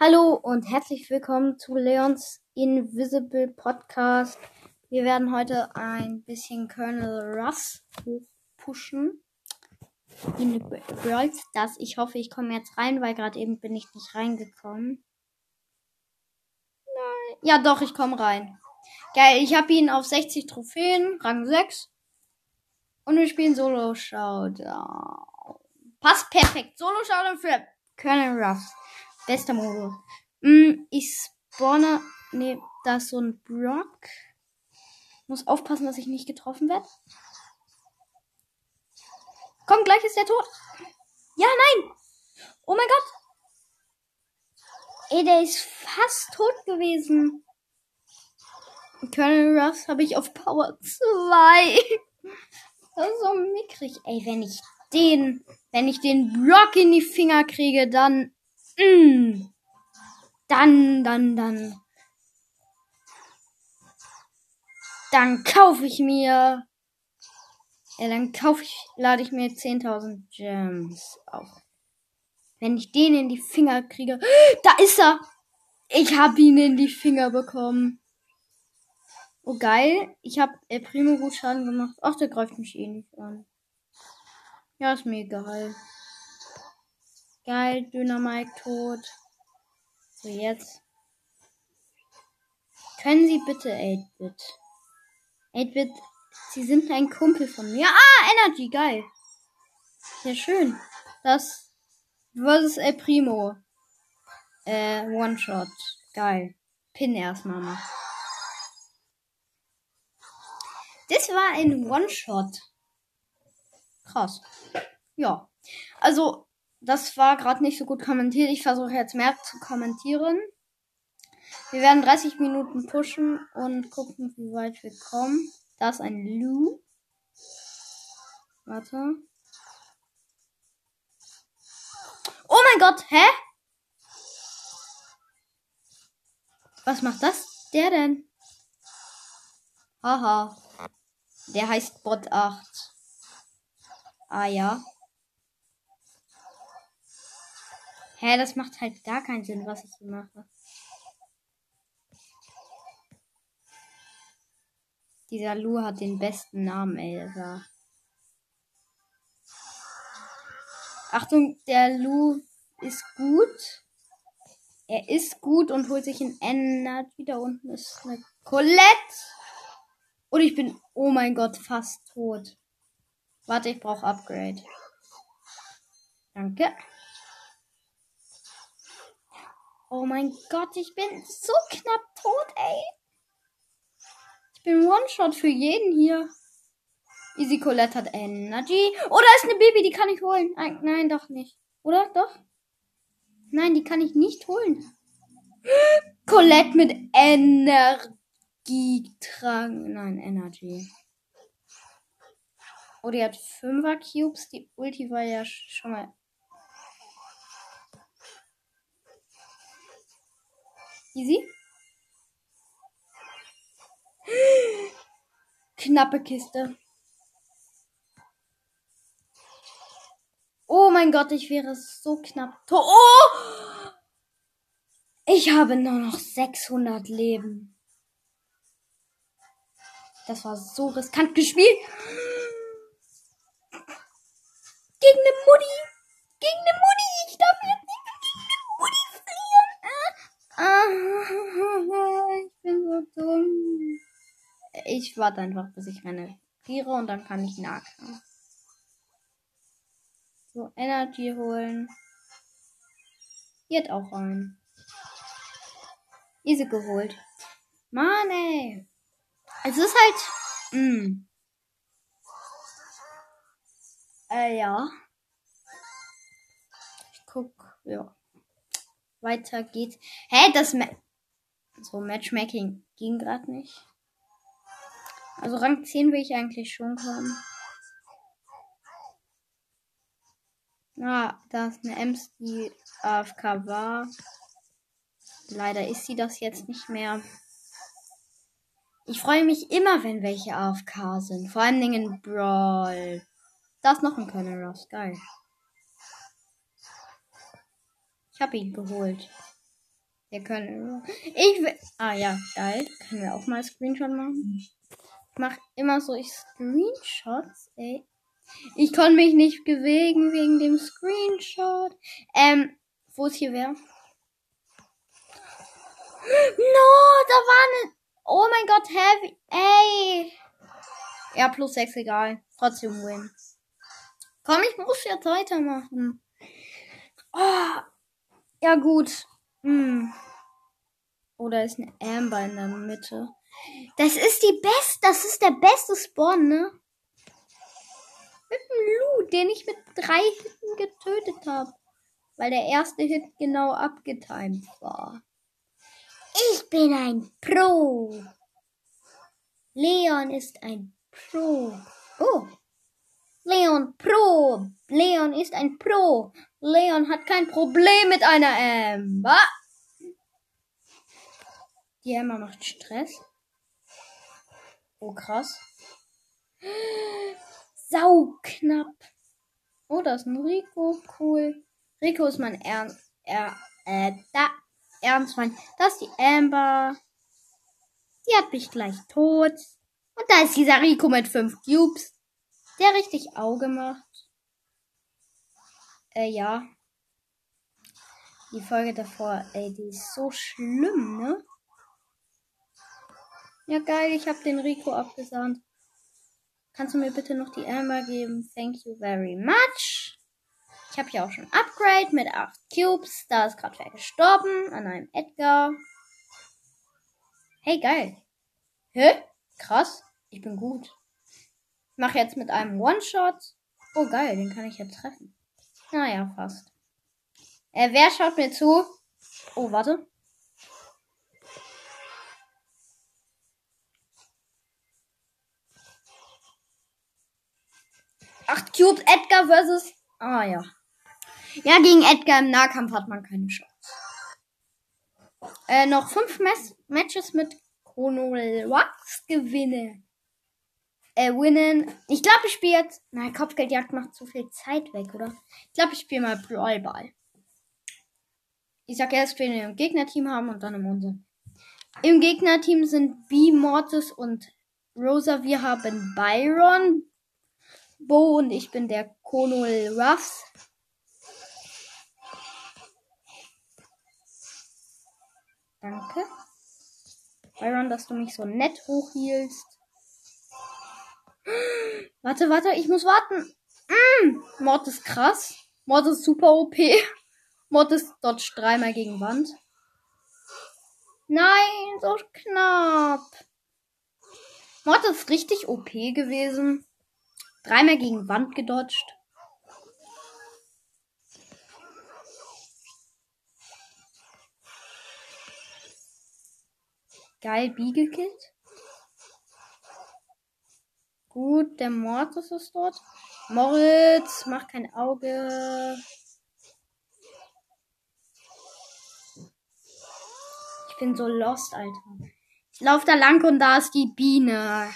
Hallo und herzlich willkommen zu Leons Invisible Podcast. Wir werden heute ein bisschen Colonel Russ hochpushen in Brawl Stars. Ich hoffe, ich komme jetzt rein, weil gerade eben bin ich nicht reingekommen. Nein. Ja, doch, ich komme rein. Geil, ich habe ihn auf 60 Trophäen, Rang 6. Und wir spielen Solo Showdown. Passt perfekt. Solo Showdown für Colonel Ruffs. Bester Modus. Mm, ich spawne. Ne, da ist so ein Brock. Muss aufpassen, dass ich nicht getroffen werde. Komm, gleich ist der tot. Ja, nein. Oh mein Gott. Ey, der ist fast tot gewesen. Colonel Ruffs habe ich auf Power 2. Das ist so mickrig. Ey, wenn ich den, wenn ich den Block in die Finger kriege, dann, mm, dann, dann, dann, dann kaufe ich mir, ja, dann kaufe ich, lade ich mir 10.000 Gems auf. Wenn ich den in die Finger kriege, da ist er. Ich habe ihn in die Finger bekommen. Oh, geil. Ich habe El Primo gut Schaden gemacht. Ach, der greift mich eh nicht an. Ja, ist mir egal. Geil, Dynamite tot. So, jetzt. Können Sie bitte 8-Bit? 8-Bit, Sie sind ein Kumpel von mir. Ah, Energy, geil. Ja, schön. Das versus El Primo. Äh, One-Shot. Geil. Pin erstmal mal. Das war ein One-Shot. Krass. Ja. Also, das war gerade nicht so gut kommentiert. Ich versuche jetzt mehr zu kommentieren. Wir werden 30 Minuten pushen und gucken, wie weit wir kommen. Da ist ein Lu. Warte. Oh mein Gott, hä? Was macht das? Der denn? Haha. Der heißt Bot 8. Ah ja. Hä, das macht halt gar keinen Sinn, was ich hier mache. Dieser Lu hat den besten Namen, Elsa. Achtung, der Lu ist gut. Er ist gut und holt sich in Energy. Da unten ist eine Colette. Und ich bin, oh mein Gott, fast tot. Warte, ich brauche Upgrade. Danke. Oh mein Gott, ich bin so knapp tot, ey. Ich bin One-Shot für jeden hier. Easy Colette hat Energy. Oh, da ist eine Baby, die kann ich holen. Nein, doch nicht. Oder? Doch? Nein, die kann ich nicht holen. Colette mit Energie. Energietrank. Nein, Energy. Oh, die hat 5er Cubes. Die Ulti war ja schon mal. Easy. Knappe Kiste. Oh mein Gott, ich wäre so knapp. Oh! Ich habe nur noch 600 Leben. Das war so riskant gespielt. Gegen eine Mutti. Gegen eine Mutti. Ich darf jetzt nicht gegen eine Mutti frieren. ich bin so dumm. Ich warte einfach, bis ich meine friere und dann kann ich nachkommen. So, Energy holen. Jetzt auch rein. Easy geholt. Mann, ey. Es ist halt. Mh. Hm. Äh, ja. Ich guck, ja. Weiter geht's. Hä, das Ma so Matchmaking ging gerade nicht. Also Rang 10 will ich eigentlich schon kommen. Ah, da ist eine Ems, die AFK war. Leider ist sie das jetzt nicht mehr. Ich freue mich immer, wenn welche AFK sind. Vor allen Dingen in Brawl. Da ist noch ein Colonel Ross. Geil. Ich habe ihn geholt. Wir können. Ich will. Ah ja, geil. Können wir auch mal Screenshot machen? Ich mach immer so Screenshots, ey. Ich konnte mich nicht bewegen wegen dem Screenshot. Ähm, wo es hier wäre. No, da war eine. Oh mein Gott, Heavy. Ey. Ja, plus 6, egal. Trotzdem win. Komm, ich muss jetzt weitermachen. Oh. Ja, gut. Hm. Oder ist eine Amber in der Mitte? Das ist die beste, das ist der beste Spawn, ne? Mit dem Lu, den ich mit drei Hitten getötet habe. Weil der erste Hit genau abgetimt war. Ich bin ein Pro. Leon ist ein Pro. Oh. Leon Pro. Leon ist ein Pro. Leon hat kein Problem mit einer Amber. Die Emma macht Stress. Oh, krass. Sau knapp. Oh, da ist ein Rico. Cool. Rico ist mein Ernst. Er, äh, da. Ernstfreund. Das ist die Amber. Die hat mich gleich tot. Und da ist dieser Rico mit fünf Cubes. Der richtig Auge macht. Äh, ja. Die Folge davor, ey, die ist so schlimm, ne? Ja, geil, ich habe den Rico abgesahnt. Kannst du mir bitte noch die Amber geben? Thank you very much. Ich habe hier auch schon Upgrade mit 8 Cubes. Da ist gerade wer gestorben an einem Edgar. Hey, geil. Hä? Krass. Ich bin gut. Ich mache jetzt mit einem One-Shot. Oh, geil. Den kann ich jetzt treffen. Naja, fast. Äh, wer schaut mir zu? Oh, warte. Acht Cubes, Edgar versus. Ah ja. Ja, gegen Edgar im Nahkampf hat man keine Chance. Äh, noch fünf Mes Matches mit Chrono Wax gewinne. Äh, winnen. Ich glaube, ich spiele jetzt. Nein, Kopfgeldjagd macht zu viel Zeit weg, oder? Ich glaube, ich spiele mal Brawl Ball. Ich sag erst, wen wir im Gegnerteam haben und dann im unseren. Im Gegnerteam sind B, Mortis und Rosa. Wir haben Byron, Bo und ich bin der Konol Ruffs. Danke. Byron, dass du mich so nett hochhielst. Warte, warte, ich muss warten. Mm, Mord ist krass. Mord ist super OP. Mord ist dodge dreimal gegen Wand. Nein, so knapp. Mord ist richtig OP gewesen. Dreimal gegen Wand gedodged. Geil, B gekillt. Gut, der Mortis ist dort. Moritz, mach kein Auge. Ich bin so lost, Alter. Ich laufe da lang und da ist die Biene.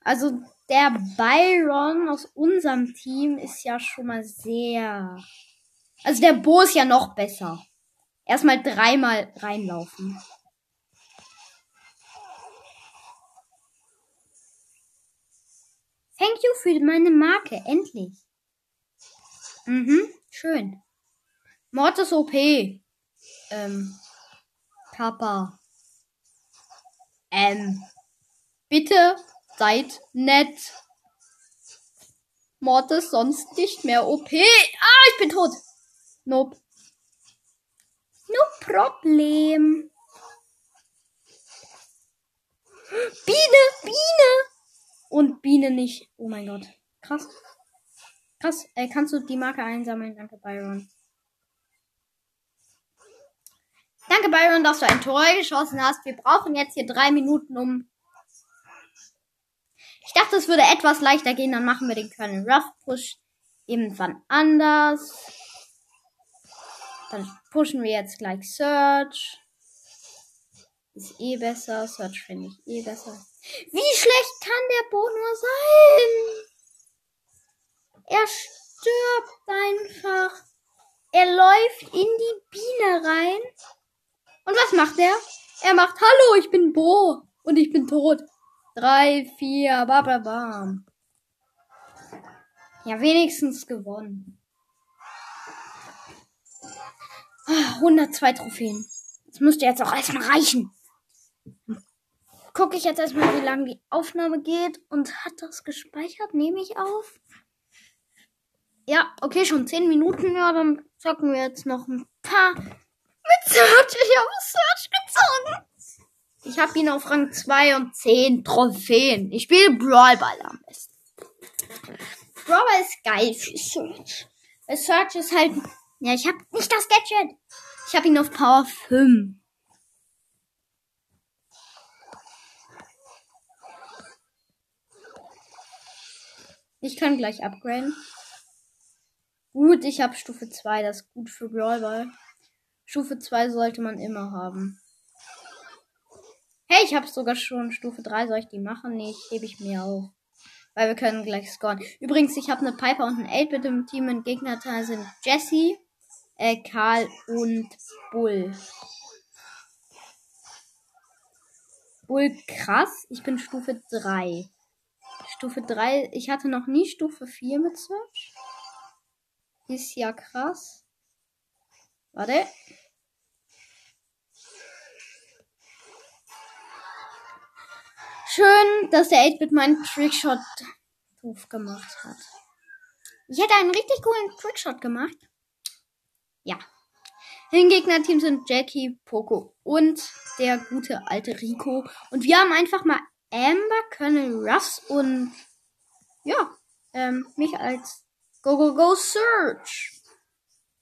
Also der Byron aus unserem Team ist ja schon mal sehr. Also der Bo ist ja noch besser. Erstmal dreimal reinlaufen. Thank you für meine Marke, endlich. Mhm, schön. Mortis OP. Ähm. Kappa. Ähm. Bitte Seid nett. Mortis sonst nicht mehr OP. Ah, ich bin tot. Nope. No Problem. Biene, Biene. Und Biene nicht. Oh mein Gott. Krass. Krass. Äh, kannst du die Marke einsammeln? Danke, Byron. Danke, Byron, dass du ein Tor geschossen hast. Wir brauchen jetzt hier drei Minuten, um ich dachte, es würde etwas leichter gehen, dann machen wir den Colonel Ruff Push irgendwann anders. Dann pushen wir jetzt gleich Search. Ist eh besser. Search finde ich eh besser. Wie schlecht kann der Bo nur sein? Er stirbt einfach. Er läuft in die Biene rein Und was macht er? Er macht Hallo, ich bin Bo. Und ich bin tot. Drei, vier, bababam. Ja, wenigstens gewonnen. 102 Trophäen. Das müsste jetzt auch erstmal reichen. Gucke ich jetzt erstmal, wie lange die Aufnahme geht. Und hat das gespeichert? Nehme ich auf? Ja, okay, schon 10 Minuten. Ja, dann zocken wir jetzt noch ein paar mit Search. Ich habe Search gezogen. Ich habe ihn auf Rang 2 und 10 Trophäen. Ich spiele Brawl Ball am besten. Brawl Ball ist geil für Search. Search ist halt... Ja, ich habe nicht das Gadget. Ich habe ihn auf Power 5. Ich kann gleich upgraden. Gut, ich habe Stufe 2. Das ist gut für Brawlball. Stufe 2 sollte man immer haben. Hey, ich habe sogar schon Stufe 3. Soll ich die machen? Nee, hebe ich mir auf. Weil wir können gleich scoren. Übrigens, ich habe eine Piper und ein 8-Bit im Team. Mein Gegnerteil sind Jesse, äh, Karl und Bull. Bull krass. Ich bin Stufe 3. Stufe 3. Ich hatte noch nie Stufe 4 mit Search. Ist ja krass. Warte. Schön, dass der 8-Bit meinen Trickshot doof gemacht hat. Ich hätte einen richtig coolen Trickshot gemacht. Ja. Im Gegnerteam sind Jackie, Poco und der gute alte Rico. Und wir haben einfach mal Amber, Colonel Russ und ja, ähm, mich als Go Go Go Search.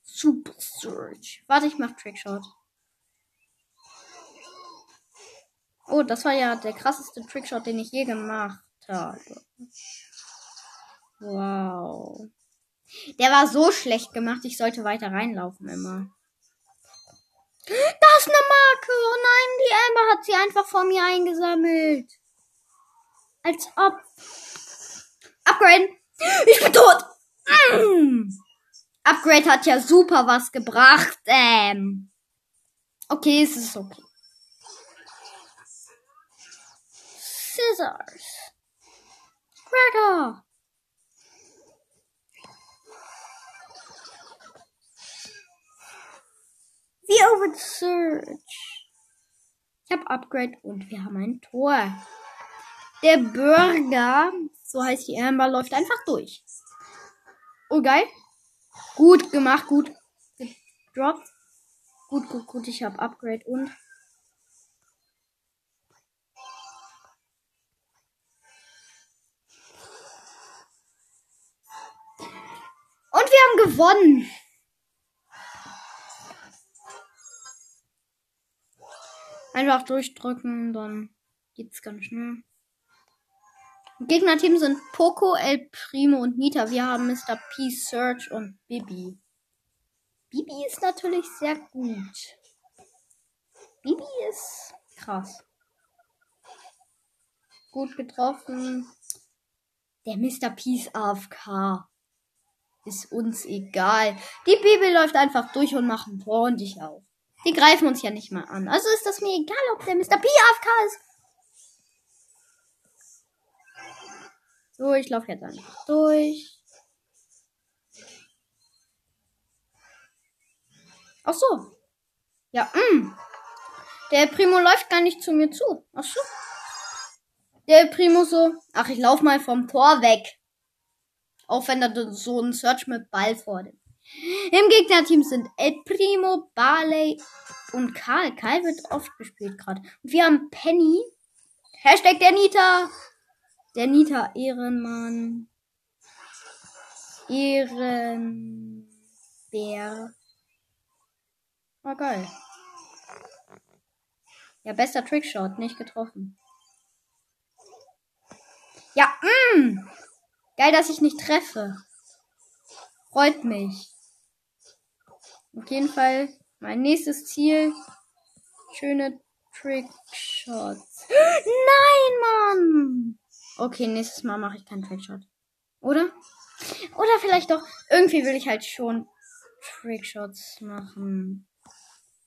Super Search. Warte, ich mach Trickshot. Oh, das war ja der krasseste Trickshot, den ich je gemacht habe. Wow. Der war so schlecht gemacht, ich sollte weiter reinlaufen immer. Da ist eine Marke. Oh nein, die Amber hat sie einfach vor mir eingesammelt. Als ob. Upgrade. Ich bin tot. Mm. Upgrade hat ja super was gebracht. Ähm. Okay, es ist okay. Scissors. Cracker. Over the search. Ich habe Upgrade und wir haben ein Tor. Der Burger, so heißt die Amber, läuft einfach durch. Oh, geil. Gut gemacht, gut gedroppt. Gut, gut, gut, ich habe Upgrade und. Gewonnen. Einfach durchdrücken, dann geht's ganz schnell. Gegnerteam sind Poco, El Primo und Nita. Wir haben Mr. P, Search und Bibi. Bibi ist natürlich sehr gut. Bibi ist krass. Gut getroffen. Der Mr. Peace AFK. Ist uns egal. Die Bibi läuft einfach durch und macht ein Tor und ich auch. Die greifen uns ja nicht mal an. Also ist das mir egal, ob der Mr. P AFK ist. So, ich laufe jetzt einfach durch. Ach so. Ja, mh. Mm. Der Primo läuft gar nicht zu mir zu. Ach so. Der Primo so, ach, ich lauf mal vom Tor weg. Auch wenn da so ein Search mit Ball vor dem. Im Gegnerteam sind El Primo, Barley und Karl. Karl wird oft gespielt gerade. Und wir haben Penny. Hashtag der Nita. Der Nita Ehrenmann. Ehrenbär. War oh, geil. Ja, bester Trickshot, nicht getroffen. Ja, mh. Geil, dass ich nicht treffe. Freut mich. Auf jeden Fall mein nächstes Ziel. Schöne Trickshots. Nein, Mann! Okay, nächstes Mal mache ich keinen Trickshot. Oder? Oder vielleicht doch. Irgendwie will ich halt schon Trickshots machen.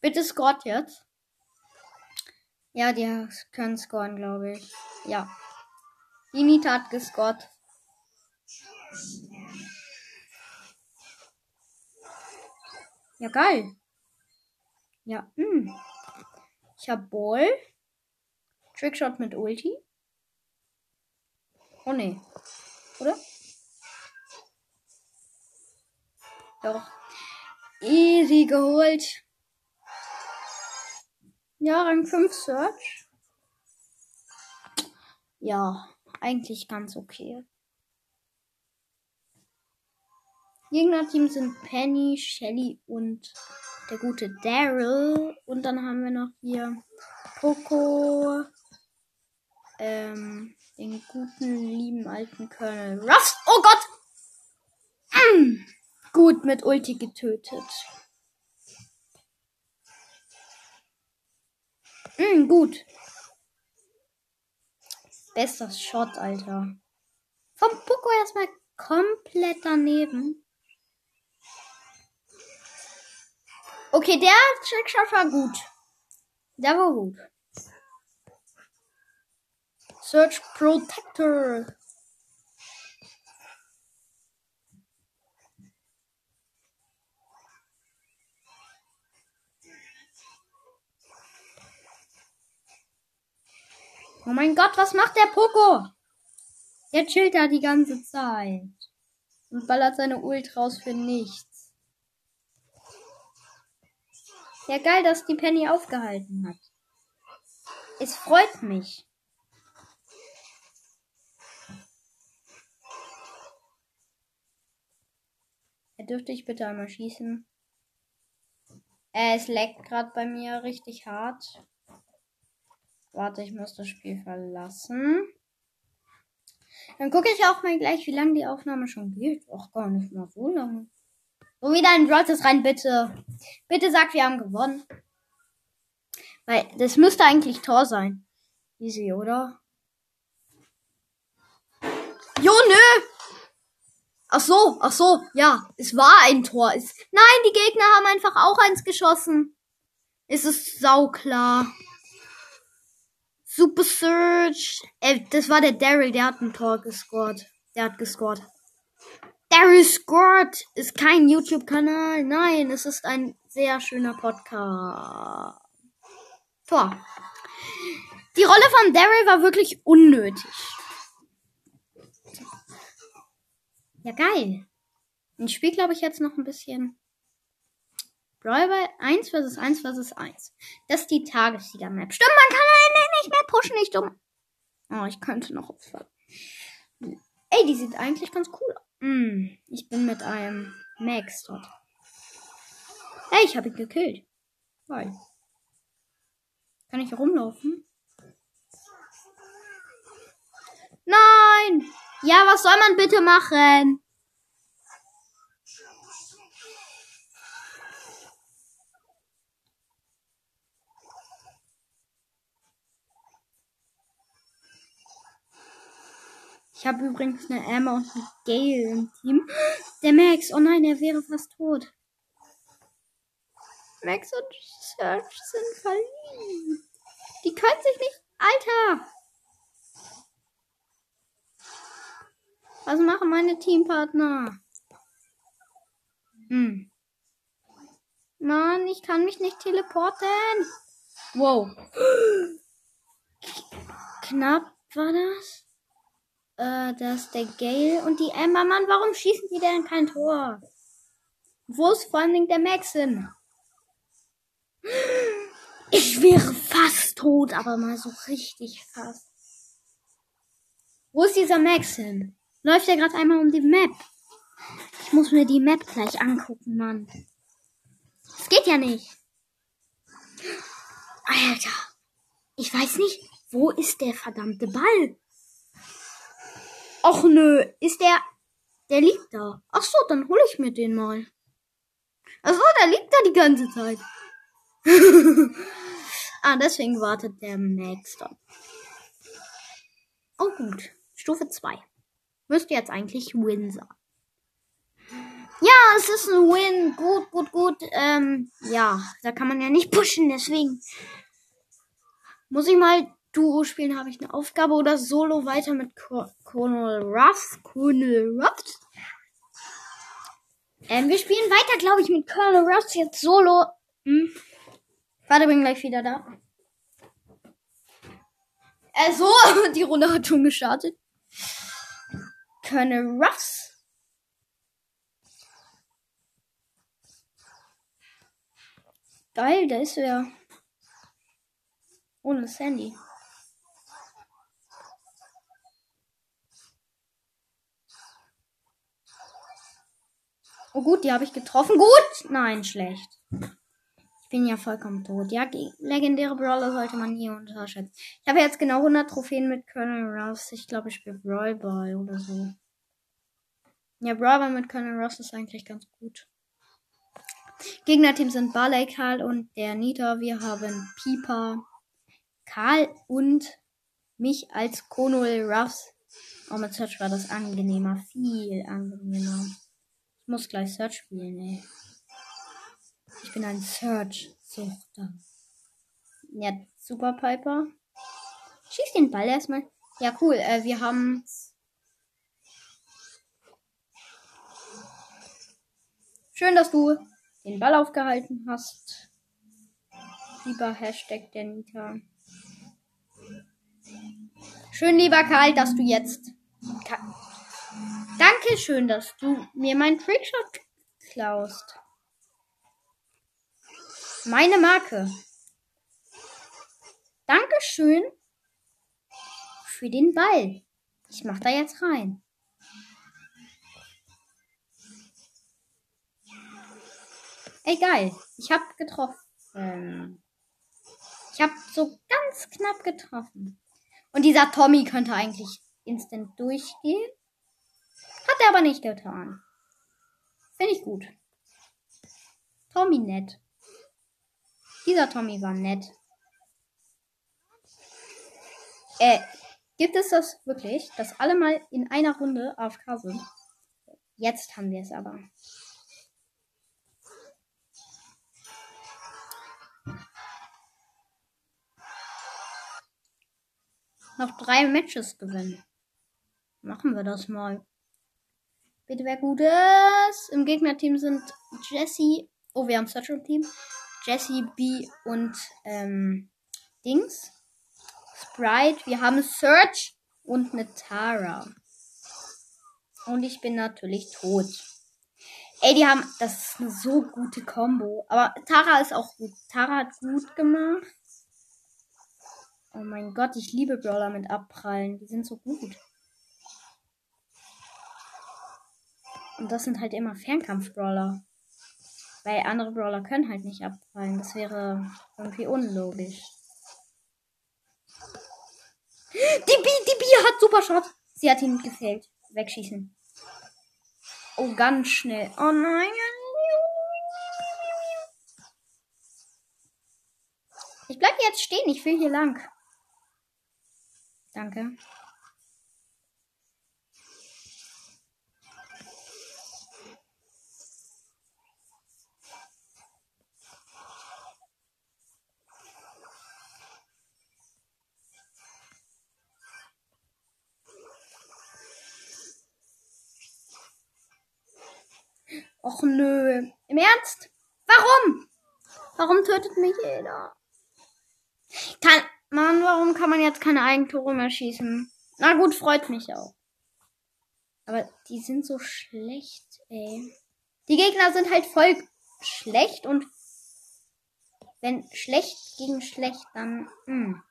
Bitte Scott jetzt. Ja, die können scoren, glaube ich. Ja. Die Nita hat gescored. Ja, geil. Ja, hm. Ich hab Ball. Trickshot mit Ulti. Oh ne. Oder? Doch. Easy geholt. Ja, Rang 5 Search. Ja, eigentlich ganz okay. Gegnerteam sind Penny, Shelly und der gute Daryl. Und dann haben wir noch hier Poco, ähm, den guten, lieben alten Colonel Ruff. Oh Gott! Mm, gut mit Ulti getötet. Mm, gut. Bester Shot, Alter. Vom Poco erstmal komplett daneben. Okay, der Trickshot war gut. Der war gut. Search Protector. Oh mein Gott, was macht der Poco? Der chillt da die ganze Zeit. Und ballert seine Ult raus für nichts. Ja, geil, dass die Penny aufgehalten hat. Es freut mich. Ja, dürfte ich bitte einmal schießen? Äh, es leckt gerade bei mir richtig hart. Warte, ich muss das Spiel verlassen. Dann gucke ich auch mal gleich, wie lange die Aufnahme schon geht. Ach, gar nicht mal so lange. So, wieder ein Rottes rein, bitte. Bitte sag, wir haben gewonnen. Weil, das müsste eigentlich Tor sein. Easy, oder? Jo, nö! Ach so, ach so, ja, es war ein Tor. Es, nein, die Gegner haben einfach auch eins geschossen. Es ist sauklar. Super Search. Äh, das war der Daryl, der hat ein Tor gescored. Der hat gescored. Daryl scored ist kein YouTube-Kanal. Nein, es ist ein sehr schöner Podcast. Tor. Die Rolle von Daryl war wirklich unnötig. Ja, geil. Ich spiele, glaube ich, jetzt noch ein bisschen. Brawlball 1 vs 1 vs 1. Das ist die Tagessieger-Map. Stimmt, man kann nicht mehr pushen, nicht dumm. Oh, ich könnte noch aufhören. Ey, die sieht eigentlich ganz cool aus. Mm, ich bin mit einem Max dort. Ey, ich habe ihn gekillt. Geil. Kann ich rumlaufen? Nein! Ja, was soll man bitte machen? Ich habe übrigens eine Emma und eine Gale im Team. Der Max, oh nein, er wäre fast tot. Max und Search sind verliebt. Die können sich nicht. Alter! Was machen meine Teampartner? Hm. Mann, ich kann mich nicht teleporten. Wow. Knapp war das? Äh, ist der Gale und die Ember. Mann, warum schießen die denn kein Tor? Wo ist vor allen Dingen der Max hin? Ich wäre fast tot, aber mal so richtig fast. Wo ist dieser Max hin? Läuft er gerade einmal um die Map? Ich muss mir die Map gleich angucken, Mann. Das geht ja nicht. Alter. Ich weiß nicht, wo ist der verdammte Ball? Och nö, ist der. Der liegt da. Ach so, dann hole ich mir den mal. Ach so, der liegt da die ganze Zeit. ah, deswegen wartet der da. Oh gut. Stufe 2. Müsste jetzt eigentlich Win sein. Ja, es ist ein Win. Gut, gut, gut. Ähm, ja, da kann man ja nicht pushen, deswegen. Muss ich mal Duo spielen? Habe ich eine Aufgabe oder Solo weiter mit Colonel Ruffs? Colonel Ruffs? Ähm, wir spielen weiter, glaube ich, mit Colonel Ruffs jetzt Solo. Hm. Warte, bin gleich wieder da. Äh, so, die Runde hat schon gestartet. Colonel Ruffs. Geil, da ist er. Ohne Sandy. Oh gut, die habe ich getroffen. Gut! Nein, schlecht. Ich bin ja vollkommen tot. Ja, legendäre Brawler sollte man nie unterschätzen. Ich habe jetzt genau 100 Trophäen mit Colonel Ross. Ich glaube, ich spiele Brawl Ball oder so. Ja, Brawl Ball mit Colonel Ross ist eigentlich ganz gut. Gegnerteam sind Barley, Karl und der Nita. Wir haben Pieper, Karl und mich als Colonel Ruffs. Auch mit Search war das angenehmer. Viel angenehmer. Ich muss gleich Search spielen, ey. Ich bin ein Search-Suchter. Ja, Super Piper. Schieß den Ball erstmal. Ja, cool. Äh, wir haben. Schön, dass du den Ball aufgehalten hast. Lieber Hashtag der Nita. Schön, lieber Karl, dass du jetzt. Danke schön, dass du mir meinen Trickshot klaust. Meine Marke. Dankeschön für den Ball. Ich mach da jetzt rein. Ey, geil. Ich hab getroffen. Ich hab so ganz knapp getroffen. Und dieser Tommy könnte eigentlich instant durchgehen. Hat er aber nicht getan. Finde ich gut. Tommy nett. Dieser Tommy war nett. Äh, gibt es das wirklich, dass alle mal in einer Runde AFK sind? Jetzt haben wir es aber. Noch drei Matches gewinnen. Machen wir das mal. Bitte wer Gutes. Im Gegnerteam sind Jesse. Oh, wir haben Central Team. Jessie, B und ähm, Dings. Sprite. Wir haben Search und eine Tara. Und ich bin natürlich tot. Ey, die haben, das ist eine so gute Combo. Aber Tara ist auch gut. Tara hat gut gemacht. Oh mein Gott, ich liebe Brawler mit Abprallen. Die sind so gut. Und das sind halt immer Fernkampf-Brawler. Weil andere Brawler können halt nicht abfallen. Das wäre irgendwie unlogisch. Die B, die B hat super Shot. Sie hat ihn gefällt. Wegschießen. Oh, ganz schnell. Oh nein. Ich bleibe jetzt stehen. Ich will hier lang. Danke. Och nö. Im Ernst? Warum? Warum tötet mich jeder? Kann, Mann, warum kann man jetzt keine Eigentore mehr schießen? Na gut, freut mich auch. Aber die sind so schlecht, ey. Die Gegner sind halt voll schlecht und wenn schlecht gegen schlecht, dann, hm,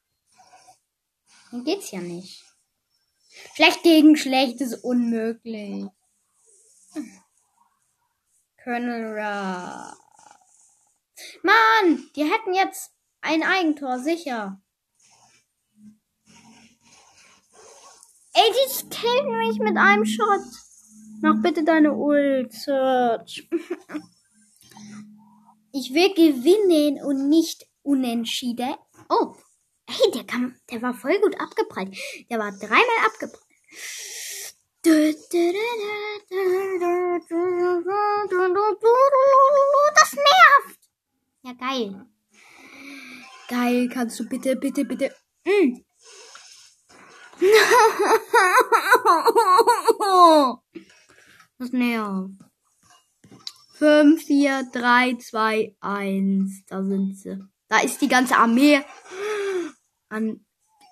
dann geht's ja nicht. Schlecht gegen schlecht ist unmöglich. Hm. Colonel Ra. Mann, die hätten jetzt ein Eigentor, sicher. Ey, die killen mich mit einem Shot. Mach bitte deine Ult, Search. Ich will gewinnen und nicht unentschieden. Oh, hey, der kam, der war voll gut abgeprallt. Der war dreimal abgeprallt. Das nervt. Ja, geil. Geil, kannst du bitte, bitte, bitte. Mm. Das nervt. 5, 4, 3, 2, 1. Da sind sie. Da ist die ganze Armee. An.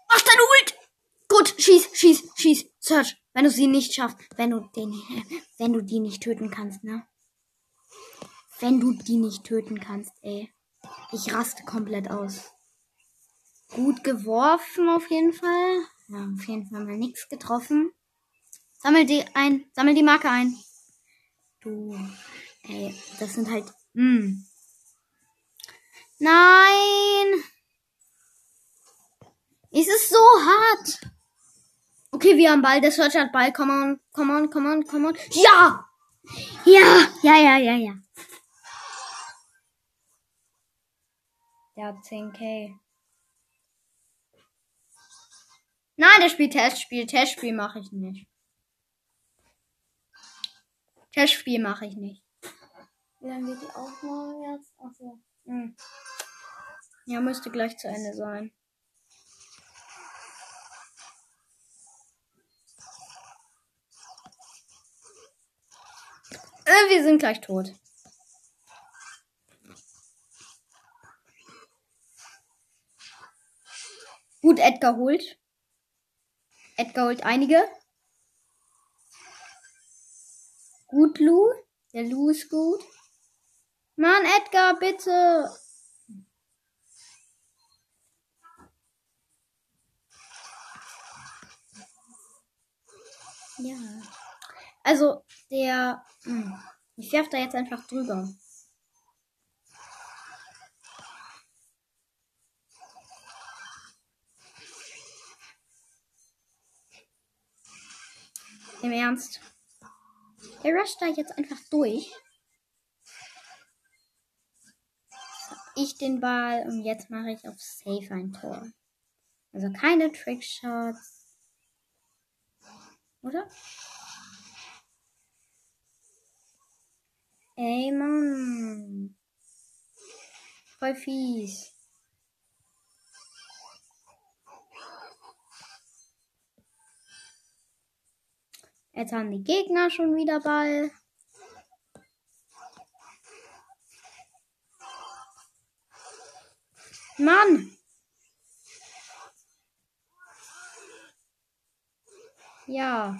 Mach deine Ult! Gut, schieß, schieß, schieß. Search, wenn du sie nicht schaffst. Wenn du den, wenn du die nicht töten kannst, ne? Wenn du die nicht töten kannst, ey. Ich raste komplett aus. Gut geworfen auf jeden Fall. Ja, auf jeden Fall mal nichts getroffen. Sammel die ein, sammel die Marke ein. Du, ey, das sind halt, mh. Nein! Es ist so hart. Okay, wir haben Ball. Der Search hat Ball. Come on, come on, come on, come on. Ja! Ja, ja, ja, ja, ja. Der hat 10k. Nein, der spielt Testspiel. Testspiel mache ich nicht. Testspiel mache ich nicht. Wie lange geht die Aufnahme jetzt? Achso. Hm. Ja, müsste gleich zu Ende sein. Wir sind gleich tot. Gut, Edgar holt. Edgar holt einige. Gut, Lu. Der Lu ist gut. Mann, Edgar, bitte. Ja. Also, der. Hm, ich werfe da jetzt einfach drüber. Im Ernst. Der rusht da jetzt einfach durch. Ich den Ball und jetzt mache ich auf Safe ein Tor. Also keine Trickshots. Oder? Ey, Mann. Voll fies. Jetzt haben die Gegner schon wieder Ball. Mann! Ja.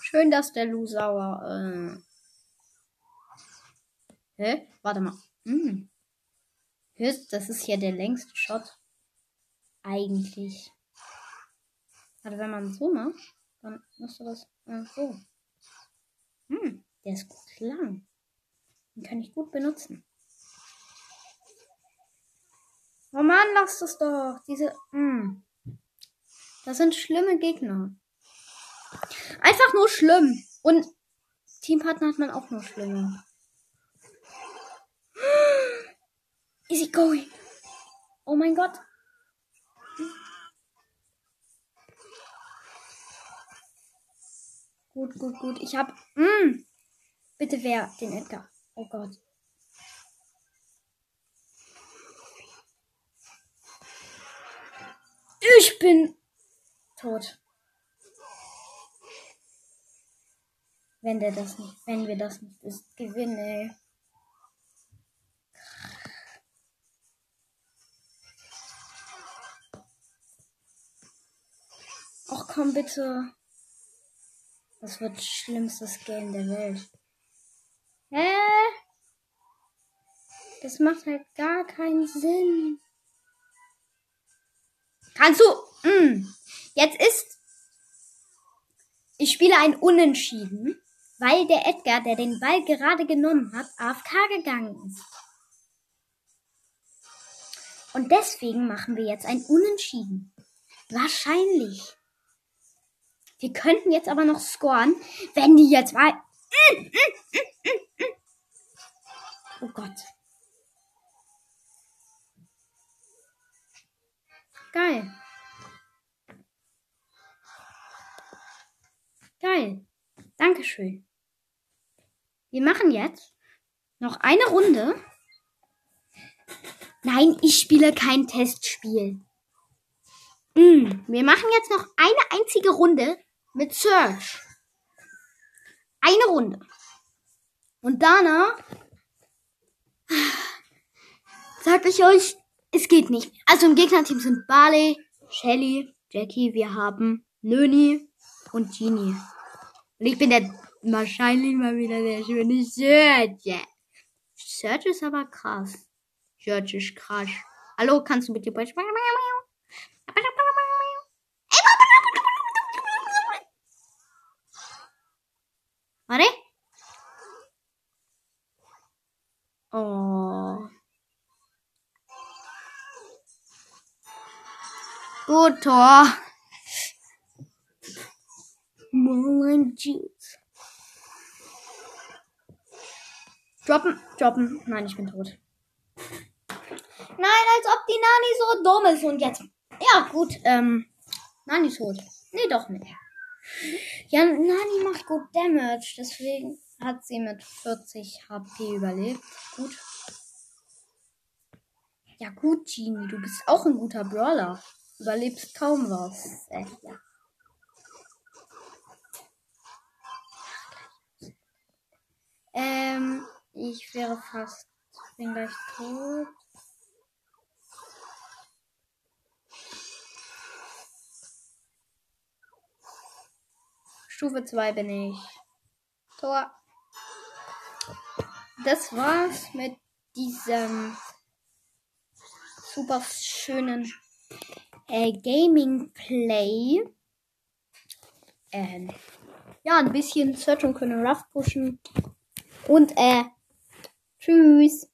Schön, dass der Lu sauer. Äh. Hä? Warte mal. Hm. Das ist hier der längste Shot. Eigentlich. Also wenn man so macht, dann müsste das. Ach so. Hm, der ist gut lang. Den kann ich gut benutzen. Oh Mann, lass das doch. Diese. Hm. Das sind schlimme Gegner. Einfach nur schlimm. Und Teampartner hat man auch nur schlimme. Easy going. Oh mein Gott. Gut, gut, gut. Ich hab. Mm, bitte wer? Den Edgar. Oh Gott. Ich bin tot. Wenn der das nicht, wenn wir das nicht ist, gewinne. Komm bitte. Das wird schlimmstes Game der Welt. Hä? Das macht halt gar keinen Sinn. Kannst du? Mm. Jetzt ist. Ich spiele ein Unentschieden, weil der Edgar, der den Ball gerade genommen hat, AFK gegangen ist. Und deswegen machen wir jetzt ein Unentschieden. Wahrscheinlich. Wir könnten jetzt aber noch scoren, wenn die jetzt mal. Oh Gott. Geil. Geil. Dankeschön. Wir machen jetzt noch eine Runde. Nein, ich spiele kein Testspiel. Mm, wir machen jetzt noch eine einzige Runde mit Search. Eine Runde. Und danach sag ich euch, es geht nicht. Also im Gegnerteam sind Barley, Shelly, Jackie, wir haben Nöni und Genie. Und ich bin der wahrscheinlich mal wieder der schöne Search. Search ist aber krass. Search ist krass. Hallo, kannst du bitte sprechen? Warte. Oh. Gut, Tor. Moin Juice. Droppen, droppen. Nein, ich bin tot. Nein, als ob die Nani so dumm ist. Und jetzt. Ja, gut. Ähm. Nani tot. Nee, doch nicht. Ja, Nani macht gut Damage. Deswegen hat sie mit 40 HP überlebt. Gut. Ja, gut, Genie. Du bist auch ein guter Brawler. Überlebst kaum was. Äh, ja. Ähm, ich wäre fast. Bin gleich tot. Stufe 2 bin ich. Tor. Das war's mit diesem super schönen äh, Gaming Play. Ähm, ja, ein bisschen Search und können Rough pushen. Und äh, tschüss.